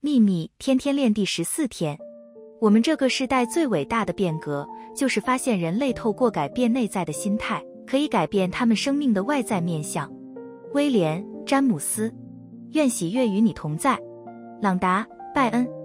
秘密天天练第十四天。我们这个时代最伟大的变革就是发现人类透过改变内在的心态可以改变他们生命的外在面相。威廉詹姆斯愿喜悦与你同在。朗达拜恩。